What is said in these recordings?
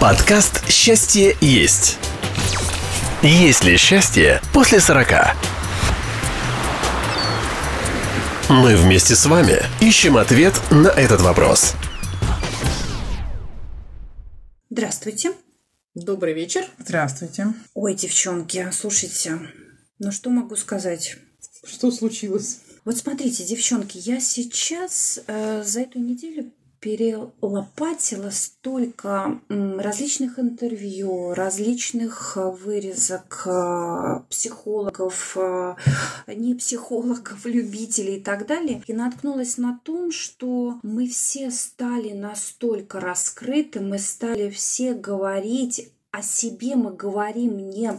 Подкаст «Счастье есть». Есть ли счастье после 40? Мы вместе с вами ищем ответ на этот вопрос. Здравствуйте. Добрый вечер. Здравствуйте. Ой, девчонки, слушайте, ну что могу сказать? Что случилось? Вот смотрите, девчонки, я сейчас э, за эту неделю перелопатила столько различных интервью, различных э, вырезок э, психологов, э, не психологов, любителей и так далее. И наткнулась на том, что мы все стали настолько раскрыты, мы стали все говорить о себе, мы говорим не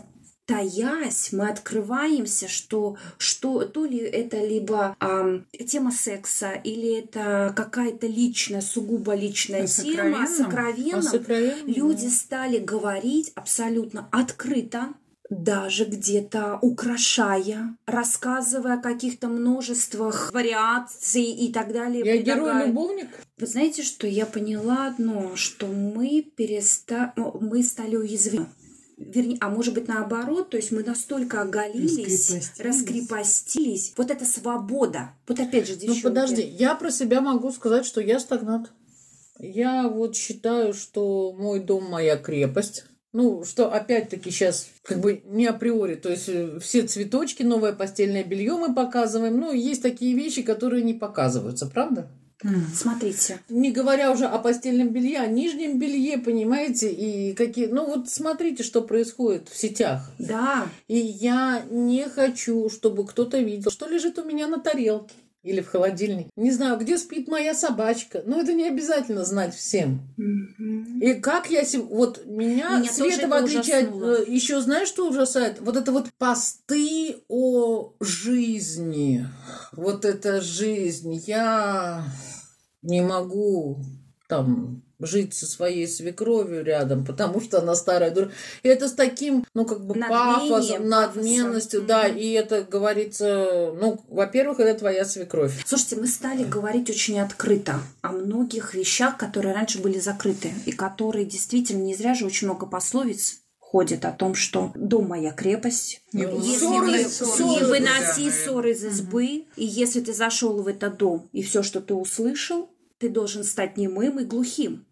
таясь, мы открываемся, что, что то ли это либо э, тема секса, или это какая-то личная, сугубо личная о тема, о сокровенном. О сокровенном, Люди да. стали говорить абсолютно открыто, даже где-то украшая, рассказывая о каких-то множествах вариаций и так далее. Я герой-любовник? Вы знаете, что я поняла одно, что мы переста... ну, мы стали уязвимы. Вернее, а может быть наоборот, то есть мы настолько оголились, Раскрепостились. раскрепостились. Вот эта свобода. Вот опять же, Ну девчонки. подожди, я про себя могу сказать, что я стагнат. Я вот считаю, что мой дом моя крепость. Ну, что опять-таки сейчас как бы не априори, то есть э, все цветочки, новое постельное белье мы показываем. Ну, есть такие вещи, которые не показываются, правда? Смотрите, Не говоря уже о постельном белье, о нижнем белье, понимаете, и какие... Ну вот смотрите, что происходит в сетях. да, И я не хочу, чтобы кто-то видел, что лежит у меня на тарелке или в холодильнике. Не знаю, где спит моя собачка. Но это не обязательно знать всем. И как я... сем- Вот меня, Меня Света, в это отличие от... ужаснуло. Еще знаешь, что ужасает? Вот это вот посты о жизни. Вот эта жизнь. Я не могу там жить со своей свекровью рядом, потому что она старая дура. И это с таким, ну, как бы Надмением, пафосом, надменностью, пафосом. да, Мгм. и это говорится, ну, во-первых, это твоя свекровь. Слушайте, мы стали говорить очень открыто о многих вещах, которые раньше были закрыты, и которые действительно не зря же очень много пословиц ходит о том, что дом моя крепость. Не Если ссоры, не, ссоры, не выноси ссоры из избы, и если ты зашел в этот дом, и все, что ты услышал, ты должен стать немым и глухим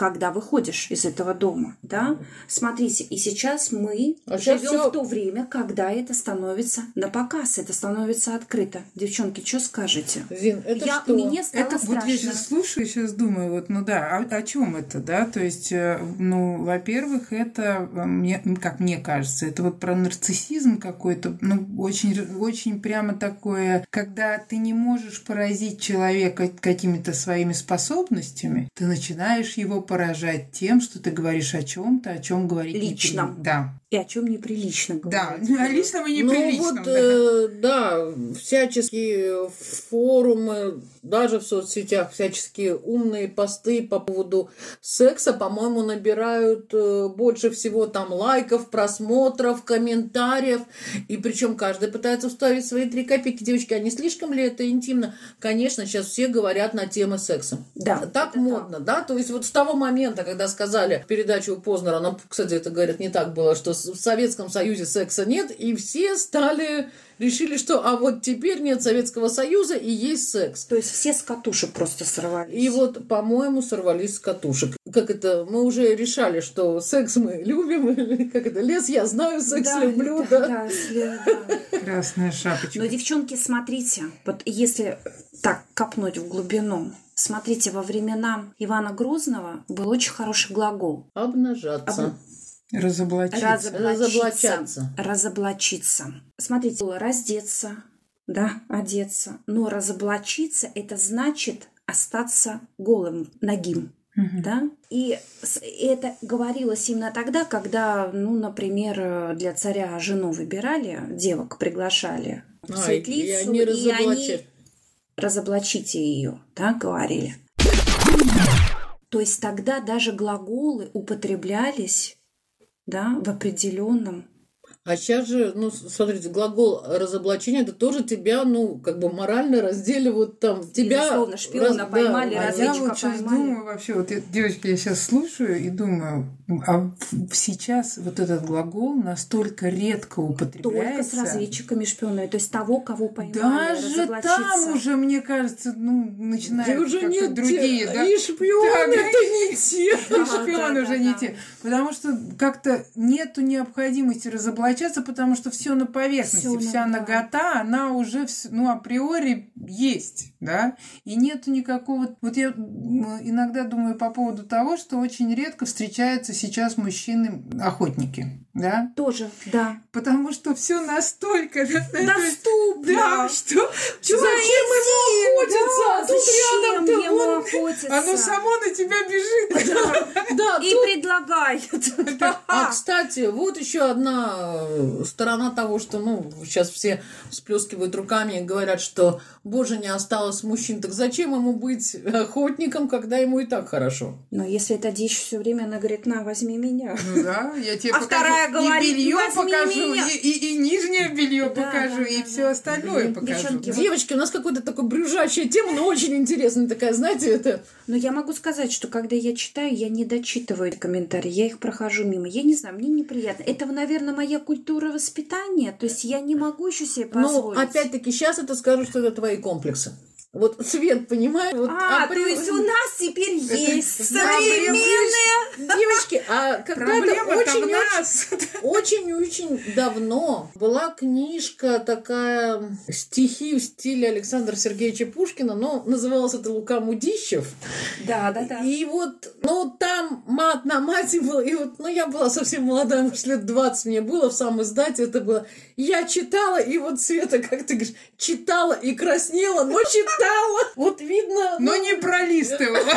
когда выходишь из этого дома, да? Смотрите, и сейчас мы А живем всё- в то время, когда это становится на показ, это становится открыто. Девчонки, что скажете? Зин, это я, что? Мне стало Это вот страшно. я сейчас слушаю, сейчас думаю, вот, ну да, о, чем это, да? То есть, э, ну, во-первых, это, э, мне, как мне кажется, это вот про нарциссизм какой-то, ну, очень, очень прямо такое, когда ты не можешь поразить человека какими-то своими способностями, ты начинаешь его поражать тем, что ты говоришь о чем-то, о чем говорить не Личном. при- Да, И о чем неприлично да, говорить. о личном и Ну неприличном. вот, да. э, да, всяческие форумы, даже в соцсетях, всяческие умные посты по поводу секса, по-моему, набирают э, больше всего там лайков, просмотров, комментариев. И причем каждый пытается вставить свои три копейки. Девочки, а не слишком ли это интимно? Конечно, сейчас все говорят на темы секса. Да, Так модно, да? То есть вот с того момента, когда сказали передачу у Познера, нам, кстати, это, говорят, не так было, что в Советском Союзе секса нет, и все стали, решили, что а вот теперь нет Советского Союза и есть секс. То есть все с катушек просто сорвались. И вот, по-моему, сорвались с катушек. Как это, мы уже решали, что секс мы любим, или как это, лес я знаю, секс Да, люблю, да, да. да. Красная шапочка. Но, девчонки, смотрите, вот если так копнуть в глубину, смотрите, во времена Ивана Грозного был очень хороший глагол. Обнажаться. Об- Разоблачиться. Разоблачиться. Разоблачаться. Разоблачиться. Смотрите, раздеться, да, одеться. Но разоблачиться – это значит остаться голым, нагим. Мгм. Да? И это говорилось именно тогда, когда, ну, например, для царя жену выбирали, девок приглашали в А, светлицу, и они и они разоблачите ее, так говорили. То есть тогда даже глаголы употреблялись да, в определенном А сейчас же, ну, смотрите, глагол разоблачения, это тоже тебя, ну, как бы морально разделивают там. Тебя Безусловно, шпиона раз- поймали, да, А я разведчика вот сейчас поймали. думаю вообще, вот, я- девочки, я сейчас слушаю и думаю, а сейчас вот этот глагол настолько редко Только употребляется. с разведчиками шпионами, то есть того, кого поймали, Даже там уже, мне кажется, ну, Да начинают уже нет другие, те- да? И шпионы Да, это не те. И шпионы уже не те. Потому что как-то нету необходимости разоблачаться, потому что все на поверхности, Всё, вся да. нагота, она уже, ну, априори есть, да, и нету никакого... Вот я иногда думаю по поводу того, что очень редко встречаются сейчас мужчины-охотники, да, Тоже, да. потому что все настолько... Доступно. Да, что Зачем ему охотиться? Да, тут зачем рядом-то ему охотиться? оно само на тебя бежит. Да, И предлагает. А, кстати, вот еще одна э, сторона того, что, ну, сейчас все всплескивают руками и говорят, что, боже, не осталось мужчин. Так зачем ему быть охотником, когда ему и так хорошо? Но если эта дичь все время, она говорит, на, возьми меня. Ну да, я тебе А покажу. вторая говорит, и белье «Возьми покажу, меня». и, и, и нижнее белье Да, покажу, да, и да, все да. остальное Мгм. покажу. Девчонки. Девочки, у нас какая-то такая брюжащая тема, но очень интересная такая, знаете, это... Но я могу сказать, что когда я читаю, я не дочитываю комментарии, я их прохожу мимо. Я не знаю, мне неприятно. Это, наверное, моя культура воспитания. То есть я не могу еще себе Ну, позволить. опять-таки, сейчас это скажу, что это твои комплексы. Вот Свет, понимаешь? Вот А, апри- то есть у нас теперь есть современные... Девочки, а когда-то очень-очень давно была книжка такая стихи в стиле Александра Сергеевича Пушкина, но называлась это Лука Мудищев. Да, да, да. И вот, ну, там мат на мате был, и вот, ну, я была совсем молодая, может, лет 20 мне было, в самом издате это было. Я читала, и вот Света, как ты говоришь, читала и краснела, но читала. Вот видно... Но ну, не пролистывала.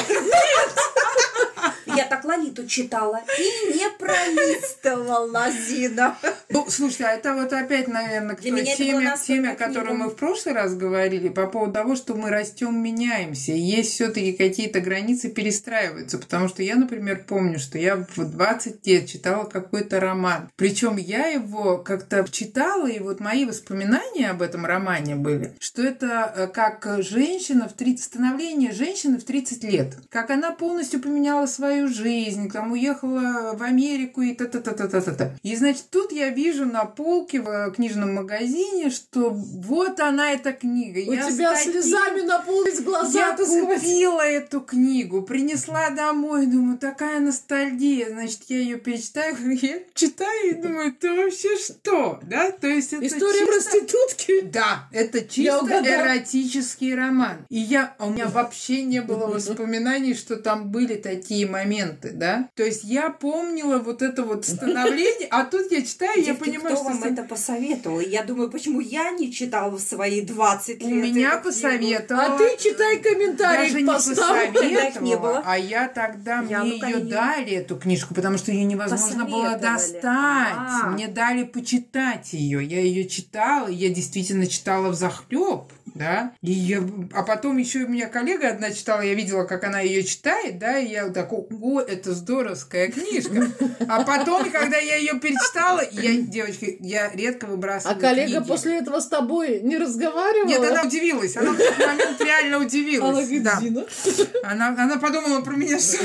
Я так Лолиту читала и не пролистывала, Зина. Ну, слушай, а это вот опять, наверное, к той теме, теме, о которой мы в прошлый раз говорили, по поводу того, что мы растем, меняемся. Есть все-таки какие-то границы перестраиваются. Потому что я, например, помню, что я в 20 лет читала какой-то роман. Причем я его как-то читала, и вот мои воспоминания об этом романе были, что это э, как женщина в 30... становление женщины в 30 лет. Как она полностью поменяла свою жизнь, там уехала в Америку и та-та-та-та-та-та. И, значит, тут я вижу на полке в книжном магазине, что вот она, эта книга. У Я тебя таким- слезами наполнились глаза, я купила эту книгу, принесла домой, думаю, такая ностальгия, значит, я ее перечитаю, я читаю и думаю, это вообще что, да? То есть это История чисто- проститутки. Да, это чисто эротический роман. И я, а у меня вообще не было воспоминаний, что там были такие моменты, да? То есть я помнила вот это вот становление, а тут я читаю, я Девки, понимаю, кто что... вам это посоветовал? Я думаю, почему я не читала в свои 20 У лет меня эту книгу? посоветовала. А ты читай Даже комментарий не посоветовала, было. а я тогда Я, мне ну, ее дали, эту книжку, потому что ее невозможно было достать. А. Мне дали почитать ее. Я ее читала, я действительно читала в захлеб, да. И я... А потом еще у меня коллега одна читала, я видела, как она ее читает, да, и я так, о, это здоровская книжка. А потом, когда я ее перечитала, я, девочки, я редко А выбрасываю коллега книги. после этого с тобой не разговаривала? Нет, она удивилась. Она в тот момент реально удивилась. Она Да. Она, она подумала про меня, что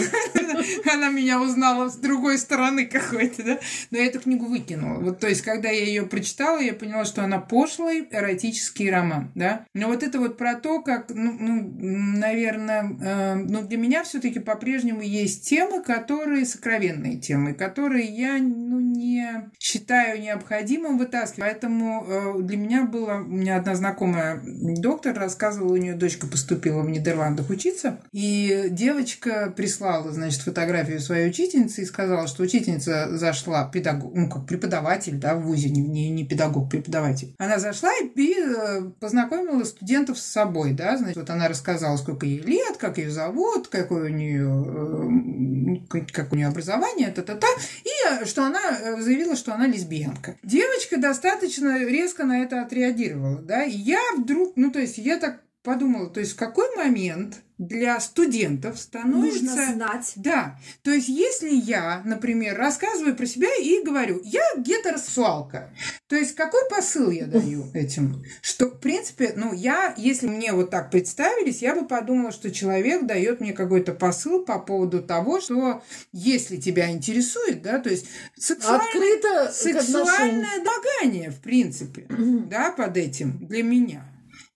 она меня узнала с другой стороны какой-то, да? Но я эту книгу выкинула. Вот, то есть, когда я ее прочитала, я поняла, что она пошлый эротический роман, да? Но вот это вот про то, как, ну, ну, наверное, э, ну, для меня все-таки по-прежнему есть темы, которые сокровенные темы, которые я, ну, не считаю необходимым вытаскивать. Поэтому э, для меня было, у меня одна знакомая доктор рассказывала, у нее дочка поступила в Нидерландах учиться, и девочка прислала, значит, фотографию своей учительницы и сказала, что учительница зашла, педагог, ну, как преподаватель, да, в ВУЗе, не, не, педагог, преподаватель. Она зашла и, и, э, познакомила студентов с собой, да, значит, вот она рассказала, сколько ей лет, как ее зовут, какое у нее, как у нее образование, та-та-та, и э, что она э, заявила, что она лесбиянка. Девочка достаточно резко на это отреагировала, да, и я вдруг, ну, то есть я так подумала, то есть в какой момент для студентов становится... Нужно знать. Да, то есть если я, например, рассказываю про себя и говорю, я гетеросексуалка, то есть какой посыл я даю этим? Что, в принципе, ну, я, если мне вот так представились, я бы подумала, что человек дает мне какой-то посыл по поводу того, что если тебя интересует, да, то есть сексуальное, Открыто сексуальное домогание, в принципе, да, под этим для меня.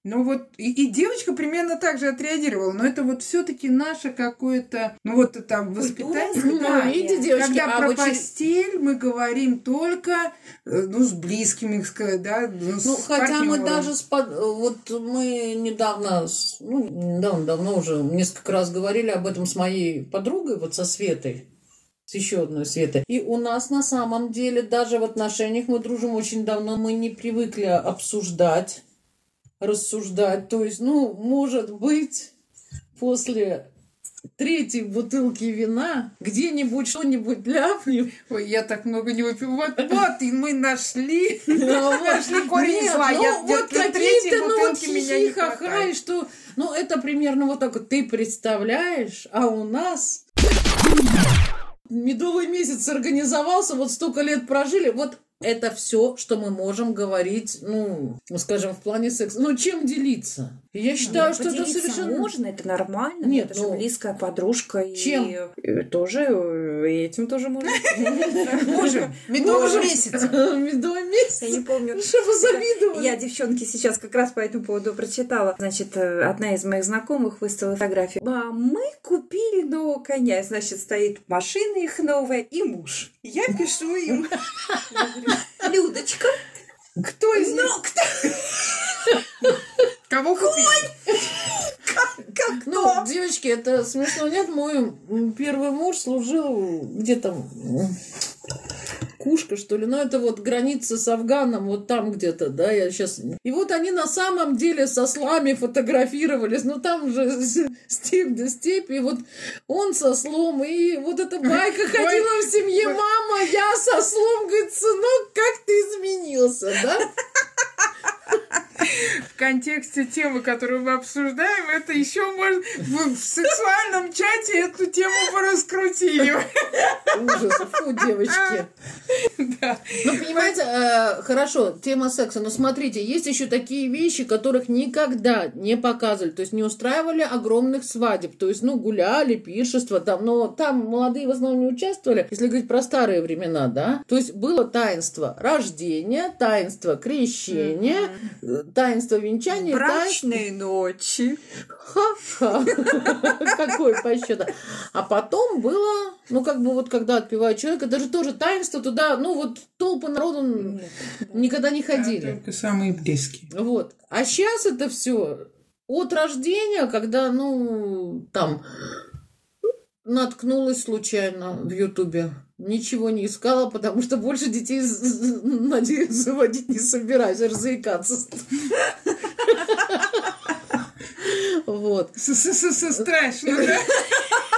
Ну вот, и, и девочка примерно так же отреагировала, но это вот все-таки наше какое-то, ну вот это воспитание. Ну, да. видите, девочки, Когда а про постель мы говорим только, э, ну, с близкими, с- да, ну, Ну, с хотя мы партнёром. даже с под- вот мы недавно, ну, недавно, давно уже несколько раз говорили об этом с моей подругой, вот со Светой, с еще одной Светой. И у нас на самом деле даже в отношениях мы дружим очень давно, мы не привыкли обсуждать, рассуждать. То есть, ну, может быть, после третьей бутылки вина где-нибудь что-нибудь ляпнем, Ой, я так много не выпью. Вот, вот, и мы нашли. Ну, Нашли корень зла. ну, вот какие-то, ну, вот и что, ну, это примерно вот так вот. Ты представляешь, а у нас медовый месяц организовался, вот столько лет прожили, вот это все, что мы можем говорить, ну, ну, скажем, в плане секса. Ну, чем делиться? И Я считаю, что это совершенно... можно, это нормально. Нет, это ну, же близкая подружка. чем? И э, тоже э, и этим тоже можно. Можем. Медовый месяц. Медовый месяц. Я не помню. Что вы завидовали? Я, девчонки, сейчас как раз по этому поводу прочитала. Значит, э, одна из моих знакомых выставила фотографию. А мы купили нового коня. Значит, стоит машина их новая и муж. Я пишу им. Я говорю, Людочка, Кто из них? ну кто? Кого купили? Как Ну, девочки, это смешно, нет? Мой первый муж служил где Кушка, что ли? Ну, это вот граница с Афганом, вот там где-то, да, я сейчас... И вот они на самом деле со слами фотографировались, ну, там же степь да степь, и вот он со слом, и вот эта байка ходила в семье, мама, я со слом, говорит, сынок, как ты изменился, да? В контексте темы, которую мы обсуждаем, это еще можно в, в сексуальном чате эту тему пораскрутили. Ужас, фу, девочки. Да. Ну, понимаете, э, хорошо, тема секса, но смотрите, есть еще такие вещи, которых никогда не показывали, то есть не устраивали огромных свадеб, то есть, ну, гуляли, пиршества там, но там молодые в основном не участвовали, если говорить про старые времена, да, то есть было таинство рождения, таинство крещения, э, таинство таинство... Брачные ночи. Ха-ха. Какой по счету. А потом было, ну, как бы вот когда отпевает человек, это же тоже таинство туда, ну, вот толпы народу никогда не ходили. Только самые близкие. Вот. А сейчас это все от рождения, когда, ну, там, наткнулась случайно в Ютубе. Ничего не искала, потому что больше детей, надеюсь, заводить не собираюсь, аж заикаться. Вот. Страшно, да?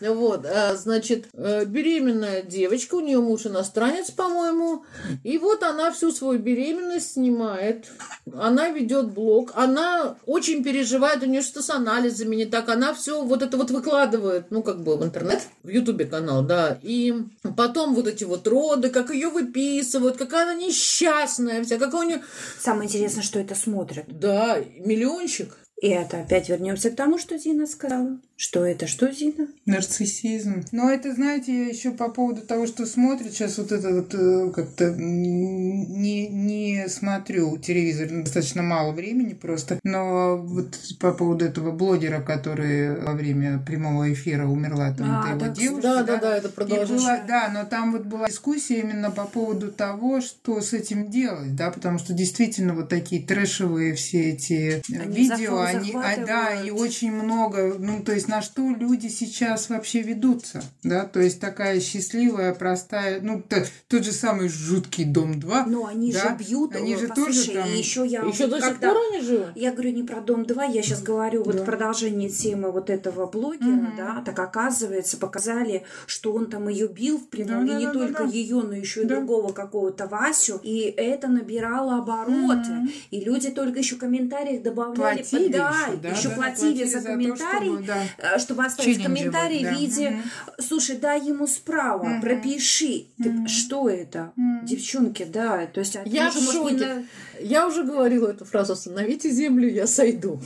Вот, а, значит, э, беременная девочка, у нее муж иностранец, по-моему, и вот она всю свою беременность снимает, она ведет блог, она очень переживает, у нее что с анализами не так, она все вот это вот выкладывает, ну, как бы в интернет, в Ютубе канал, да, и потом вот эти вот роды, как ее выписывают, какая она несчастная вся, какая у нее, Самое интересное, что это смотрят. да, миллиончик. И это опять вернемся к тому, что Зина сказала. Что это? Что Зина? Нарциссизм. Но это, знаете, я еще по поводу того, что смотрят сейчас вот это вот э, как-то не, не смотрю телевизор достаточно мало времени просто. Но вот по поводу этого блогера, который во время прямого эфира умерла, там А, это его да, девушка. Да, да, да, это И продолжение. была- да, но там вот была дискуссия именно по поводу того, что с этим делать, да, потому что действительно вот такие трэшевые все эти э, Они видео, они, а, да, и очень много, ну, то есть на что люди сейчас вообще ведутся, да, то есть такая счастливая, простая, ну, т- тот же самый жуткий дом 2. Но они да, же бьют, они же послушай, тоже там... и еще я Еще до сих пор они живы? Я говорю не про дом 2, я сейчас говорю вот в продолжении темы вот этого блогера, да, так оказывается, показали, что он там ее бил в прямом, Да, и не да, да, только да. ее, но еще и Да. другого какого-то Васю, и это набирало обороты, и люди только еще в комментариях добавляли, Платили да, еще, да, еще да, платили за то, комментарий, чтобы, да. Э, чтобы оставить Челленджи комментарий да. в виде Мгм. «Слушай, дай ему справа, пропиши». Ты- что это? Девчонки, да, то есть... Я в же, может, не шоке. на- Я уже говорила эту фразу «Остановите землю, я сойду».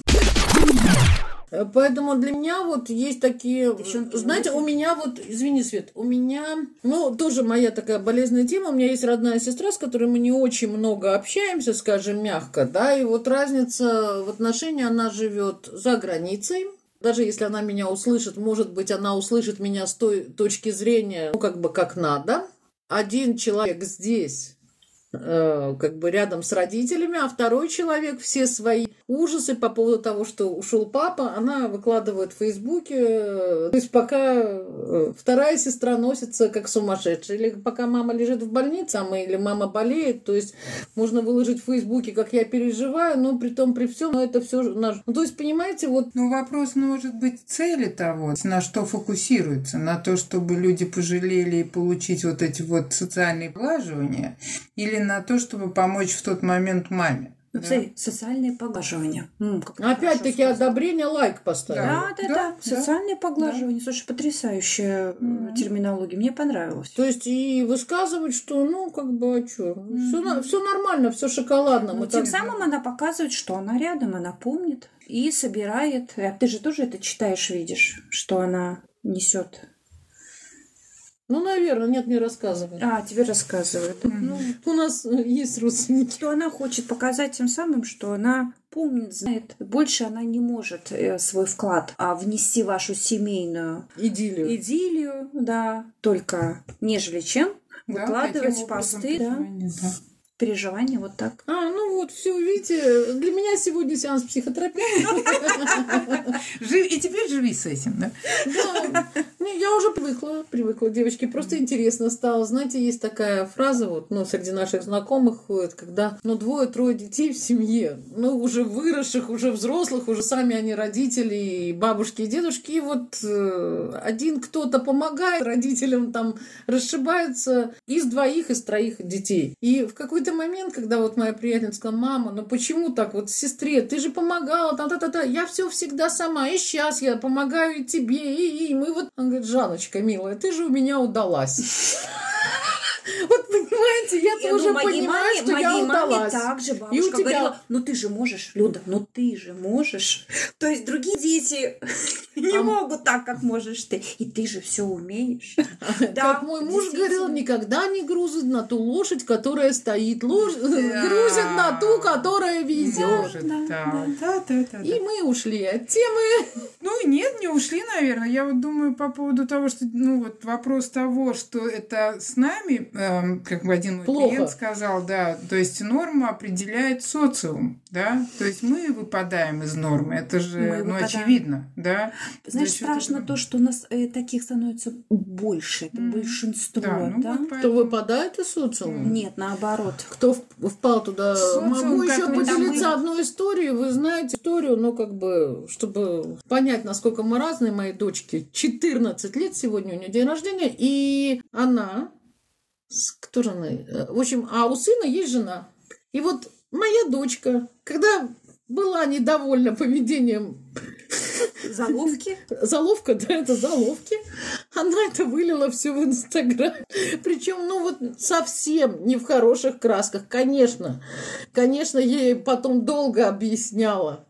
Э, Поэтому для меня вот есть такие... Девчонки, знаете, знаете- у меня вот... Извини, Свет, у меня... Ну, тоже моя такая болезненная тема. У меня есть родная сестра, с которой мы не очень много общаемся, скажем, мягко, да, и вот разница в отношении, она живет за границей, даже если она меня услышит, может быть, она услышит меня с той точки зрения, ну, как бы как надо. Один человек здесь э, как бы рядом с родителями, а второй человек все свои ужасы по поводу того, что ушел папа, она выкладывает в Фейсбуке. э, То есть пока э, вторая сестра носится как сумасшедшая, или пока мама лежит в больнице, а мы, или мама болеет, то есть можно выложить в Фейсбуке, как я переживаю, но при том, при всем, но это все наш. Ну, то есть, понимаете, вот Ну, вопрос может быть цели того, на что фокусируется, на то, чтобы люди пожалели и получить вот эти вот социальные поглаживания, или на то, чтобы помочь в тот момент маме. Ну, поглаживание. М, как ты опять-таки одобрение, лайк поставил. Да, да, да, Да, да. Социальное поглаживание. Слушай, потрясающая э, терминология. Мне понравилось. То есть и высказывать, что, ну, как бы, а что, все, нормально, все шоколадно. Но мы тем так- самым она показывает, что она рядом, она помнит и собирает. А ты же тоже это читаешь, видишь, что она несет. Ну, наверное, нет, не рассказывай. А, тебе рассказывают. Ну, У нас э, есть родственники. что она хочет показать тем самым, что она помнит, знает. Больше она не может э, свой вклад а, внести в вашу семейную Идиллию. идиллию, да, только нежели чем Да, выкладывать посты, да, переживания, да. переживания вот так. А, ну вот, все, видите, для меня сегодня сеанс психотерапии. И теперь живи с этим, да? Да. Не, я уже привыкла, привыкла, девочки. Просто интересно стало. Знаете, есть такая фраза, вот, ну, среди наших знакомых ходит, когда, ну, двое-трое детей в семье, ну, уже выросших, уже взрослых, уже сами они родители, и бабушки, и дедушки, и вот э, один кто-то помогает родителям, там, расшибаются из двоих, из троих детей. И в какой-то момент, когда вот моя приятельница сказала, мама, ну почему так вот сестре, ты же помогала, та-та-та-та, я все всегда сама, и сейчас я помогаю и тебе, и, и мы вот... Она говорит, Жаночка, милая, ты же у меня удалась. Вот понимаете, я Я тоже моей понимаю, маме- что я моей маме удалась. также И у бабушка тебя- говорила, ну ты же можешь, Люда, ну ты же можешь. То есть другие дети не могут так, как можешь ты. И ты же все умеешь. Да, Как мой муж говорил, никогда не грузит на ту лошадь, которая стоит. Грузит на ту, которая везет. И мы ушли от темы. Ну, нет, не ушли, наверное. Я вот думаю по поводу того, что, ну, вот вопрос того, что это с нами, эм, как бы один мой Плохо. клиент сказал, да, то есть норму определяет социум, да, то есть мы выпадаем из нормы, это же, Мы ну, выпадаем. очевидно, да. Знаешь, За счет страшно этого- то, что у нас э, таких становится больше, это Мгм. большинство, Да, да? ну вот Кто поэтому- выпадает из социума? Нет, наоборот. Кто впал туда? Социум, Могу еще мы поделиться были. одной историей. Вы знаете историю, ну, как бы, чтобы понять, насколько мы разные, моей дочке 14 лет, сегодня у нее день рождения, и она, с- кто же она? Э, В общем, а у сына есть жена. И вот моя дочка, когда была недовольна поведением Заловки. Заловка, да, это заловки. Она это вылила все в Инстаграм. Причем, ну вот совсем не в хороших красках. Конечно, конечно, ей потом долго объясняла,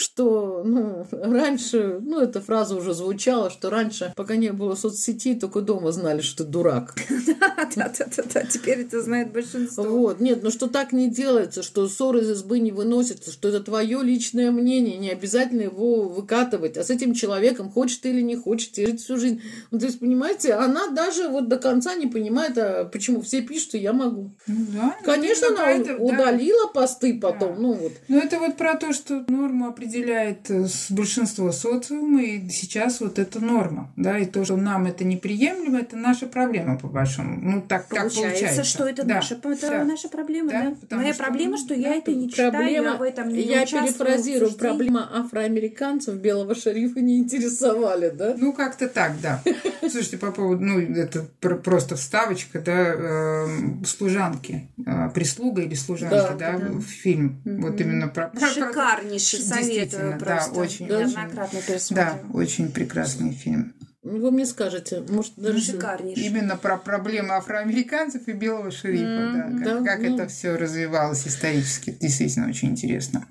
что ну, раньше, ну, эта фраза уже звучала, что раньше, пока не было соцсетей, только дома знали, что ты дурак. Да-да-да, теперь это знает большинство. Вот, нет, ну что так не делается, что ссоры из избы не выносятся, что это твое личное мнение, не обязательно его выкатывать, а с этим человеком, хочешь ты или не хочешь, жить всю жизнь. Ну, то есть, понимаете, она даже вот до конца не понимает, а почему все пишут, что я могу. Ну да. ну, Конечно, она да. удалила посты потом, Да. ну вот. Ну, это вот про то, что норму определяет определяет э, с- большинство социума, и сейчас вот это норма, да, и то, что нам это неприемлемо, это наша проблема, по большому. Ну, так так Получается, получается. что это, Да, наша, это да. наша проблема, Да, да? Моя что, проблема, ну, что да, я это не читаю, Проблема, я в этом не я перефразирую, проблема афроамериканцев белого шерифа не интересовали, да? Ну, как-то так, да. Слушайте, по поводу, ну, это пр- просто вставочка, да, эм, служанки, э, прислуга или служанки, Да, в фильм. Вот именно про... Шикарнейший, советую Действительно, да, очень, Неоднократно Да, пересматривала. очень прекрасный фильм. Ну, Вы мне скажете, может, даже... Шикарнейший. Именно про проблемы афроамериканцев и белого шерифа, да, как, да, как ну. это все развивалось исторически. Действительно очень интересно.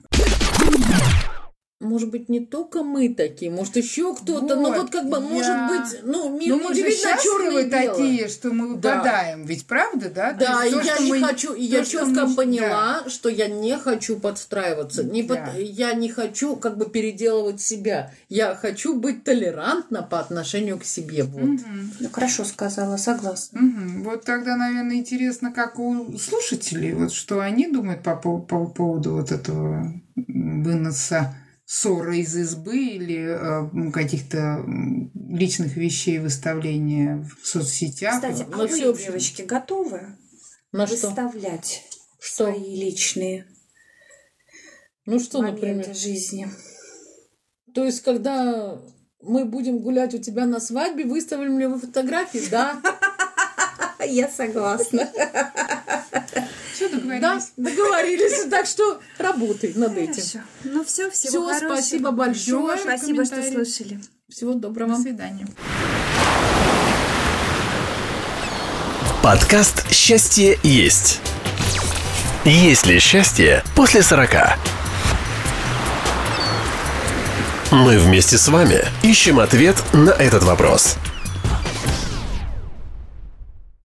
Может быть, не только мы такие, может, еще кто-то, но Вот, вот как бы, я- может быть, ну, мир Ну, не мы же счастливы такие, что мы Да. выпадаем, ведь правда, да? Да, и то, я не мы- хочу, и то, я четко мы- поняла, что я не хочу подстраиваться, не под- Да. я не хочу как бы переделывать себя, я хочу быть толерантна по отношению к себе, вот. Мгм. Ну, хорошо сказала, согласна. Мгм. Вот тогда, наверное, интересно, как у слушателей, вот что они думают по, по- по поводу вот этого выноса ссоры из избы или э, каких-то личных вещей выставления в соцсетях. Кстати, а на вы, всеобщем. девочки, готовы На выставлять Что? свои личные Ну что, моменты например? жизни? То есть, когда мы будем гулять у тебя на свадьбе, выставим ли вы фотографии? Да. Я согласна. Договорились. Да, договорились. Так что работай над этим. Хорошо. Ну все, всего Все, хорошего. спасибо большое. Спасибо, что слушали. Всего доброго. До свидания. Подкаст «Счастье есть». Есть ли счастье после 40? Мы вместе с вами ищем ответ на этот вопрос.